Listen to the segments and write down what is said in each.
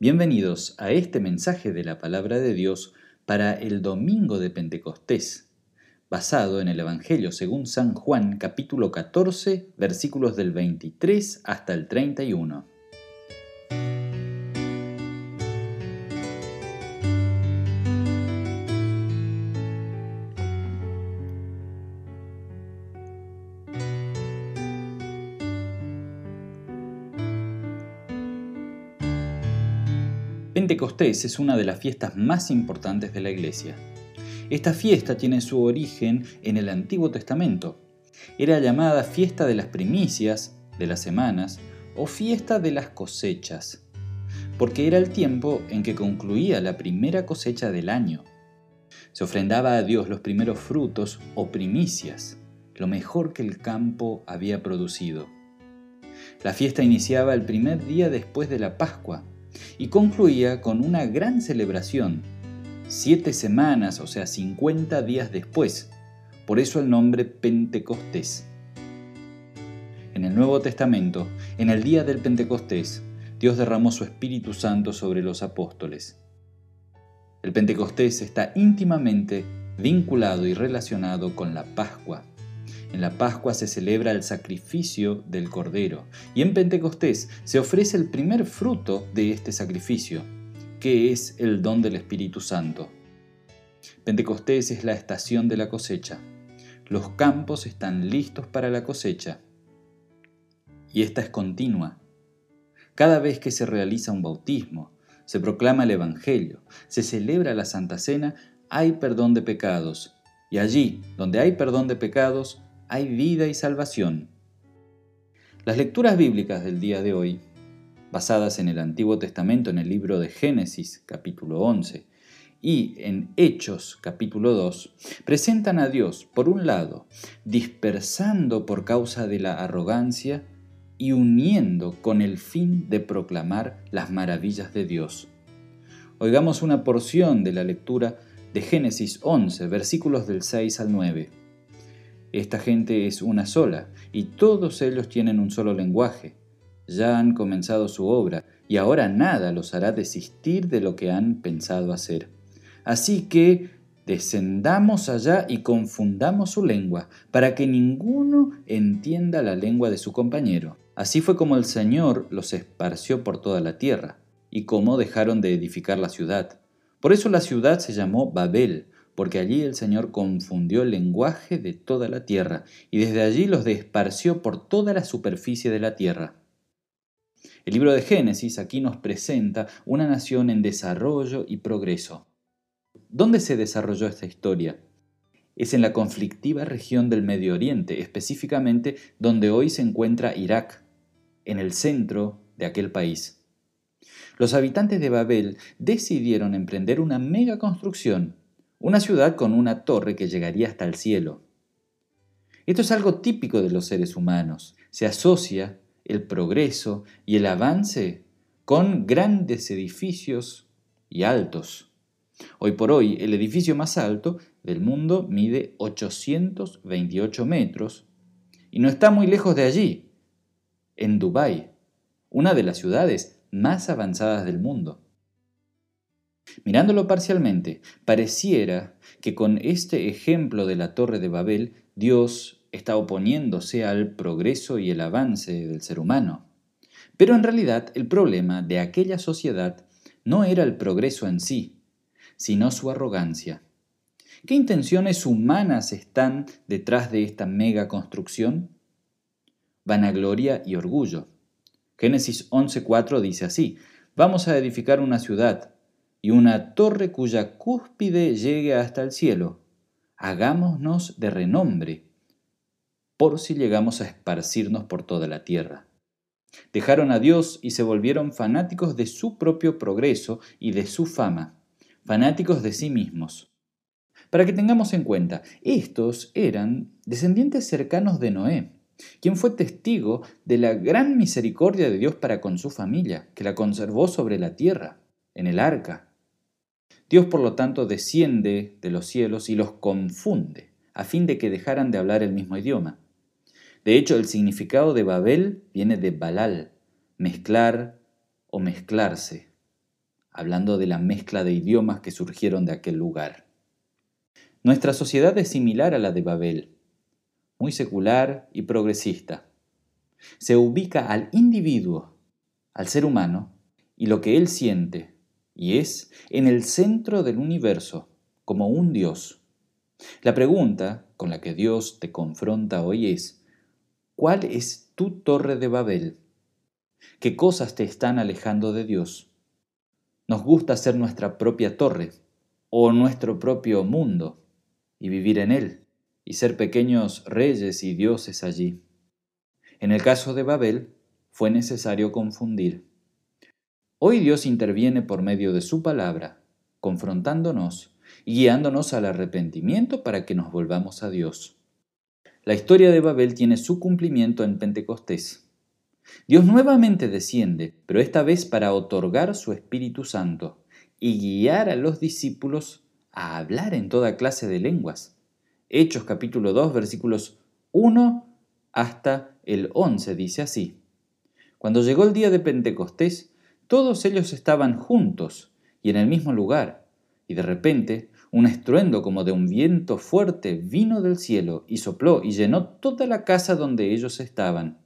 Bienvenidos a este mensaje de la palabra de Dios para el domingo de Pentecostés, basado en el Evangelio según San Juan capítulo 14 versículos del 23 hasta el 31. Pentecostés es una de las fiestas más importantes de la Iglesia. Esta fiesta tiene su origen en el Antiguo Testamento. Era llamada fiesta de las primicias, de las semanas, o fiesta de las cosechas, porque era el tiempo en que concluía la primera cosecha del año. Se ofrendaba a Dios los primeros frutos o primicias, lo mejor que el campo había producido. La fiesta iniciaba el primer día después de la Pascua, y concluía con una gran celebración, siete semanas, o sea, 50 días después. Por eso el nombre Pentecostés. En el Nuevo Testamento, en el día del Pentecostés, Dios derramó su Espíritu Santo sobre los apóstoles. El Pentecostés está íntimamente vinculado y relacionado con la Pascua, en la Pascua se celebra el sacrificio del Cordero y en Pentecostés se ofrece el primer fruto de este sacrificio, que es el don del Espíritu Santo. Pentecostés es la estación de la cosecha. Los campos están listos para la cosecha y esta es continua. Cada vez que se realiza un bautismo, se proclama el Evangelio, se celebra la Santa Cena, hay perdón de pecados. Y allí, donde hay perdón de pecados, hay vida y salvación. Las lecturas bíblicas del día de hoy, basadas en el Antiguo Testamento en el libro de Génesis capítulo 11 y en Hechos capítulo 2, presentan a Dios, por un lado, dispersando por causa de la arrogancia y uniendo con el fin de proclamar las maravillas de Dios. Oigamos una porción de la lectura de Génesis 11, versículos del 6 al 9. Esta gente es una sola, y todos ellos tienen un solo lenguaje. Ya han comenzado su obra, y ahora nada los hará desistir de lo que han pensado hacer. Así que descendamos allá y confundamos su lengua, para que ninguno entienda la lengua de su compañero. Así fue como el Señor los esparció por toda la tierra, y cómo dejaron de edificar la ciudad. Por eso la ciudad se llamó Babel, porque allí el Señor confundió el lenguaje de toda la tierra, y desde allí los desparció por toda la superficie de la tierra. El libro de Génesis aquí nos presenta una nación en desarrollo y progreso. ¿Dónde se desarrolló esta historia? Es en la conflictiva región del Medio Oriente, específicamente donde hoy se encuentra Irak, en el centro de aquel país. Los habitantes de Babel decidieron emprender una mega construcción una ciudad con una torre que llegaría hasta el cielo. Esto es algo típico de los seres humanos. Se asocia el progreso y el avance con grandes edificios y altos. Hoy por hoy, el edificio más alto del mundo mide 828 metros y no está muy lejos de allí, en Dubái, una de las ciudades más avanzadas del mundo. Mirándolo parcialmente, pareciera que con este ejemplo de la Torre de Babel, Dios está oponiéndose al progreso y el avance del ser humano. Pero en realidad el problema de aquella sociedad no era el progreso en sí, sino su arrogancia. ¿Qué intenciones humanas están detrás de esta mega construcción? Vanagloria y orgullo. Génesis 11.4 dice así, vamos a edificar una ciudad, y una torre cuya cúspide llegue hasta el cielo. Hagámonos de renombre, por si llegamos a esparcirnos por toda la tierra. Dejaron a Dios y se volvieron fanáticos de su propio progreso y de su fama, fanáticos de sí mismos. Para que tengamos en cuenta, estos eran descendientes cercanos de Noé, quien fue testigo de la gran misericordia de Dios para con su familia, que la conservó sobre la tierra, en el arca. Dios por lo tanto desciende de los cielos y los confunde, a fin de que dejaran de hablar el mismo idioma. De hecho, el significado de Babel viene de Balal, mezclar o mezclarse. hablando de la mezcla de idiomas que surgieron de aquel lugar. Nuestra sociedad es similar a la de Babel, muy secular y progresista. Se ubica al individuo, al ser humano, y lo que él siente, y es en el centro del universo, como un Dios. La pregunta con la que Dios te confronta hoy es, ¿cuál es tu torre de Babel? ¿Qué cosas te están alejando de Dios? Nos gusta ser nuestra propia torre o nuestro propio mundo y vivir en él y ser pequeños reyes y dioses allí. En el caso de Babel fue necesario confundir. Hoy Dios interviene por medio de su palabra, confrontándonos y guiándonos al arrepentimiento para que nos volvamos a Dios. La historia de Babel tiene su cumplimiento en Pentecostés. Dios nuevamente desciende, pero esta vez para otorgar su Espíritu Santo y guiar a los discípulos a hablar en toda clase de lenguas. Hechos capítulo 2 versículos 1 hasta el 11 dice así. Cuando llegó el día de Pentecostés, todos ellos estaban juntos y en el mismo lugar, y de repente un estruendo como de un viento fuerte vino del cielo y sopló y llenó toda la casa donde ellos estaban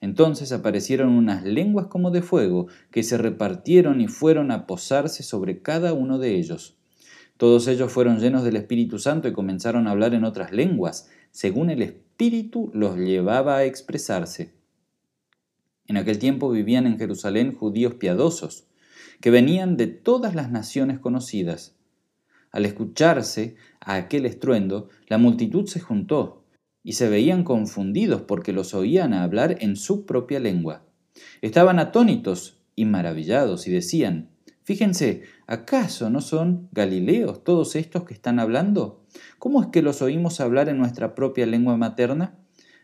entonces aparecieron unas lenguas como de fuego, que se repartieron y fueron a posarse sobre cada uno de ellos. Todos ellos fueron llenos del Espíritu Santo y comenzaron a hablar en otras lenguas, según el Espíritu los llevaba a expresarse. En aquel tiempo vivían en Jerusalén judíos piadosos, que venían de todas las naciones conocidas. Al escucharse a aquel estruendo, la multitud se juntó y se veían confundidos porque los oían hablar en su propia lengua. Estaban atónitos y maravillados y decían, Fíjense, ¿acaso no son galileos todos estos que están hablando? ¿Cómo es que los oímos hablar en nuestra propia lengua materna?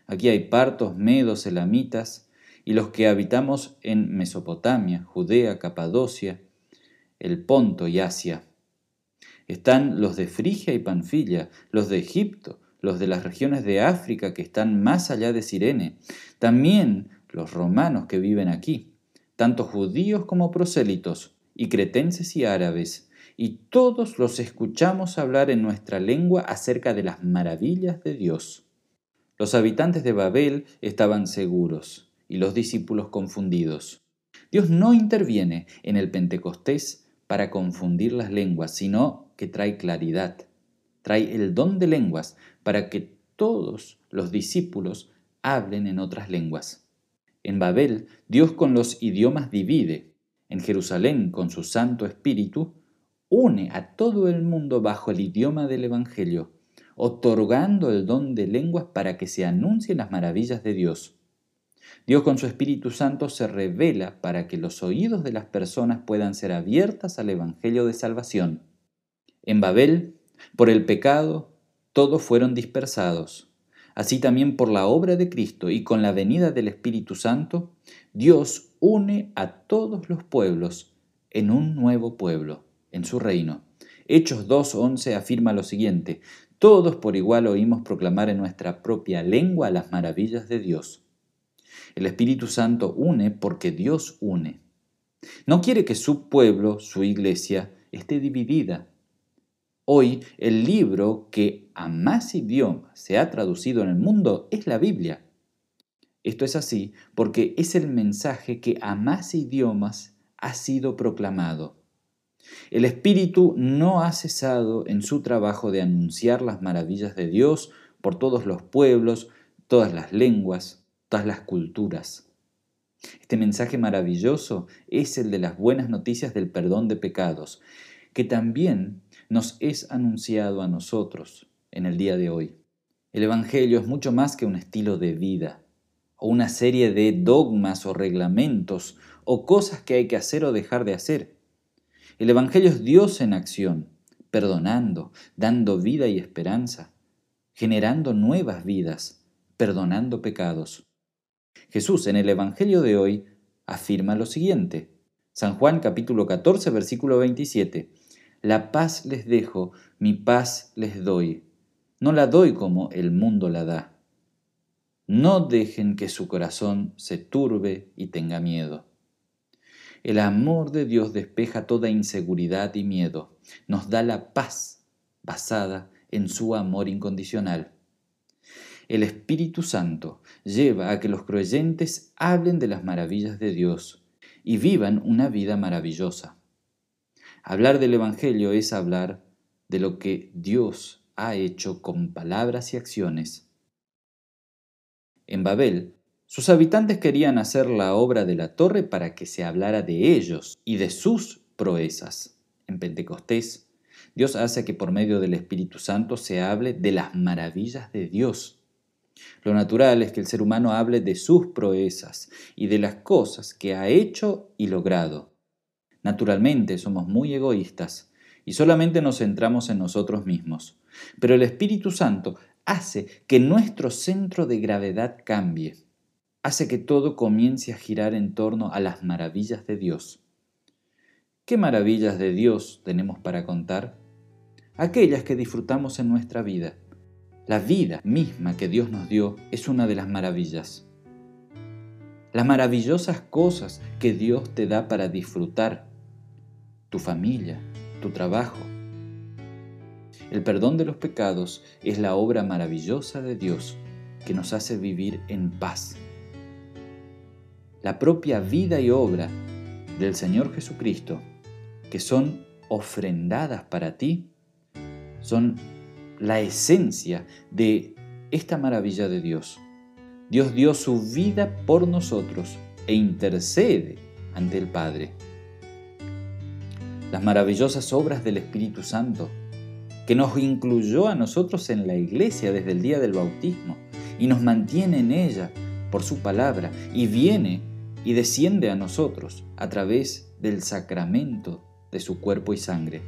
Aquí hay partos, medos, elamitas, y los que habitamos en Mesopotamia, Judea, Capadocia, el Ponto y Asia. Están los de Frigia y Panfilia, los de Egipto, los de las regiones de África que están más allá de Sirene, también los romanos que viven aquí, tanto judíos como prosélitos, y cretenses y árabes, y todos los escuchamos hablar en nuestra lengua acerca de las maravillas de Dios. Los habitantes de Babel estaban seguros, y los discípulos confundidos. Dios no interviene en el Pentecostés para confundir las lenguas, sino que trae claridad trae el don de lenguas para que todos los discípulos hablen en otras lenguas. En Babel, Dios con los idiomas divide. En Jerusalén, con su Santo Espíritu, une a todo el mundo bajo el idioma del Evangelio, otorgando el don de lenguas para que se anuncien las maravillas de Dios. Dios con su Espíritu Santo se revela para que los oídos de las personas puedan ser abiertas al Evangelio de salvación. En Babel, por el pecado, todos fueron dispersados. Así también por la obra de Cristo y con la venida del Espíritu Santo, Dios une a todos los pueblos en un nuevo pueblo, en su reino. Hechos 2.11 afirma lo siguiente, todos por igual oímos proclamar en nuestra propia lengua las maravillas de Dios. El Espíritu Santo une porque Dios une. No quiere que su pueblo, su iglesia, esté dividida, Hoy el libro que a más idiomas se ha traducido en el mundo es la Biblia. Esto es así porque es el mensaje que a más idiomas ha sido proclamado. El Espíritu no ha cesado en su trabajo de anunciar las maravillas de Dios por todos los pueblos, todas las lenguas, todas las culturas. Este mensaje maravilloso es el de las buenas noticias del perdón de pecados, que también nos es anunciado a nosotros en el día de hoy. El Evangelio es mucho más que un estilo de vida, o una serie de dogmas o reglamentos, o cosas que hay que hacer o dejar de hacer. El Evangelio es Dios en acción, perdonando, dando vida y esperanza, generando nuevas vidas, perdonando pecados. Jesús en el Evangelio de hoy afirma lo siguiente. San Juan capítulo 14 versículo 27. La paz les dejo, mi paz les doy. No la doy como el mundo la da. No dejen que su corazón se turbe y tenga miedo. El amor de Dios despeja toda inseguridad y miedo. Nos da la paz basada en su amor incondicional. El Espíritu Santo lleva a que los creyentes hablen de las maravillas de Dios y vivan una vida maravillosa. Hablar del Evangelio es hablar de lo que Dios ha hecho con palabras y acciones. En Babel, sus habitantes querían hacer la obra de la torre para que se hablara de ellos y de sus proezas. En Pentecostés, Dios hace que por medio del Espíritu Santo se hable de las maravillas de Dios. Lo natural es que el ser humano hable de sus proezas y de las cosas que ha hecho y logrado. Naturalmente somos muy egoístas y solamente nos centramos en nosotros mismos. Pero el Espíritu Santo hace que nuestro centro de gravedad cambie, hace que todo comience a girar en torno a las maravillas de Dios. ¿Qué maravillas de Dios tenemos para contar? Aquellas que disfrutamos en nuestra vida. La vida misma que Dios nos dio es una de las maravillas. Las maravillosas cosas que Dios te da para disfrutar. Tu familia, tu trabajo. El perdón de los pecados es la obra maravillosa de Dios que nos hace vivir en paz. La propia vida y obra del Señor Jesucristo que son ofrendadas para ti, son la esencia de esta maravilla de Dios. Dios dio su vida por nosotros e intercede ante el Padre. Las maravillosas obras del Espíritu Santo, que nos incluyó a nosotros en la iglesia desde el día del bautismo y nos mantiene en ella por su palabra y viene y desciende a nosotros a través del sacramento de su cuerpo y sangre.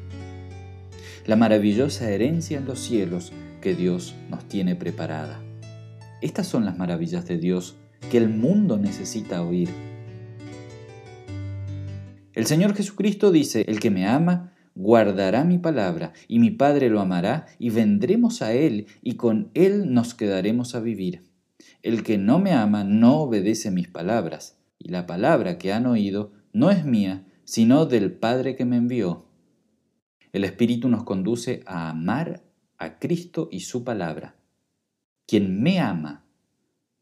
La maravillosa herencia en los cielos que Dios nos tiene preparada. Estas son las maravillas de Dios que el mundo necesita oír. El Señor Jesucristo dice, el que me ama, guardará mi palabra, y mi Padre lo amará, y vendremos a Él, y con Él nos quedaremos a vivir. El que no me ama no obedece mis palabras, y la palabra que han oído no es mía, sino del Padre que me envió. El Espíritu nos conduce a amar a Cristo y su palabra. Quien me ama,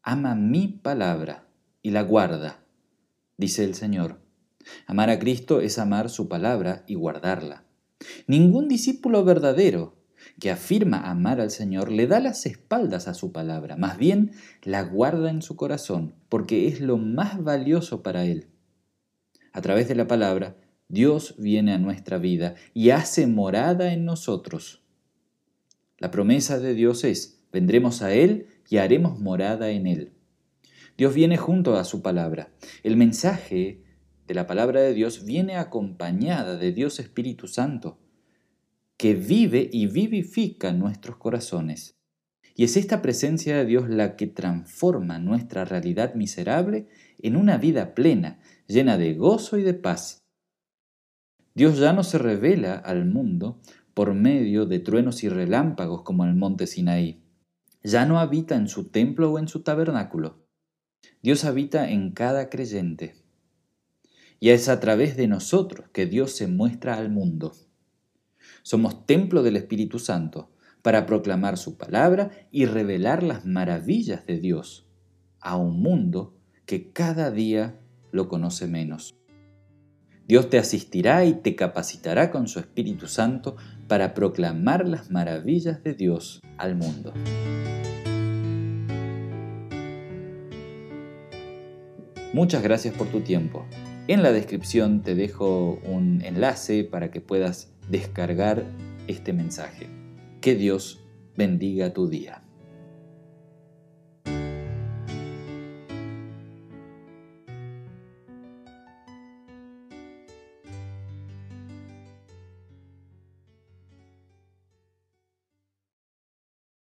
ama mi palabra y la guarda, dice el Señor. Amar a Cristo es amar su palabra y guardarla. Ningún discípulo verdadero que afirma amar al Señor le da las espaldas a su palabra, más bien la guarda en su corazón, porque es lo más valioso para él. A través de la palabra, Dios viene a nuestra vida y hace morada en nosotros. La promesa de Dios es, vendremos a Él y haremos morada en Él. Dios viene junto a su palabra. El mensaje de la palabra de Dios viene acompañada de Dios Espíritu Santo, que vive y vivifica nuestros corazones. Y es esta presencia de Dios la que transforma nuestra realidad miserable en una vida plena, llena de gozo y de paz. Dios ya no se revela al mundo por medio de truenos y relámpagos como en el monte Sinaí. Ya no habita en su templo o en su tabernáculo. Dios habita en cada creyente. Y es a través de nosotros que Dios se muestra al mundo. Somos templo del Espíritu Santo para proclamar su palabra y revelar las maravillas de Dios a un mundo que cada día lo conoce menos. Dios te asistirá y te capacitará con su Espíritu Santo para proclamar las maravillas de Dios al mundo. Muchas gracias por tu tiempo. En la descripción te dejo un enlace para que puedas descargar este mensaje. Que Dios bendiga tu día.